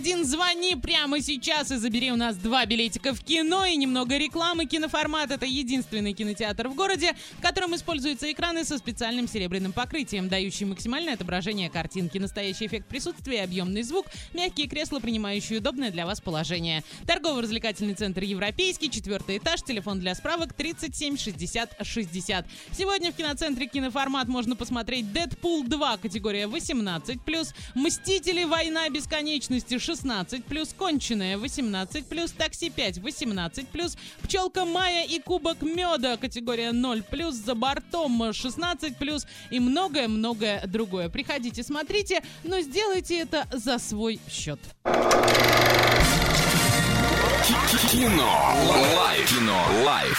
34 104 и 1. Звони прямо сейчас и забери у нас два билетика в кино и немного рекламы. Киноформат — это единственный кинотеатр в городе, в котором используются экраны со специальным серебряным покрытием, дающие максимальное отображение картинки, настоящий эффект присутствия, объемный звук, мягкие кресла, принимающие удобное для вас положение. Торгово-развлекательный центр «Европейский», четвертый этаж, телефон для справок 37 60 60. Сегодня в киноцентре «Киноформат» можно посмотреть «Дэдпул 2» категория 18+, «Мстители. Война бесконечности» 16+, «Конченая» 18+, «Такси 5» 18+, «Пчелка Майя» и «Кубок меда» категория 0+, «За бортом» 16+, и многое-многое другое. Приходите, смотрите, но сделайте это за свой счет. Кино. Лайф. Кино. Лайф.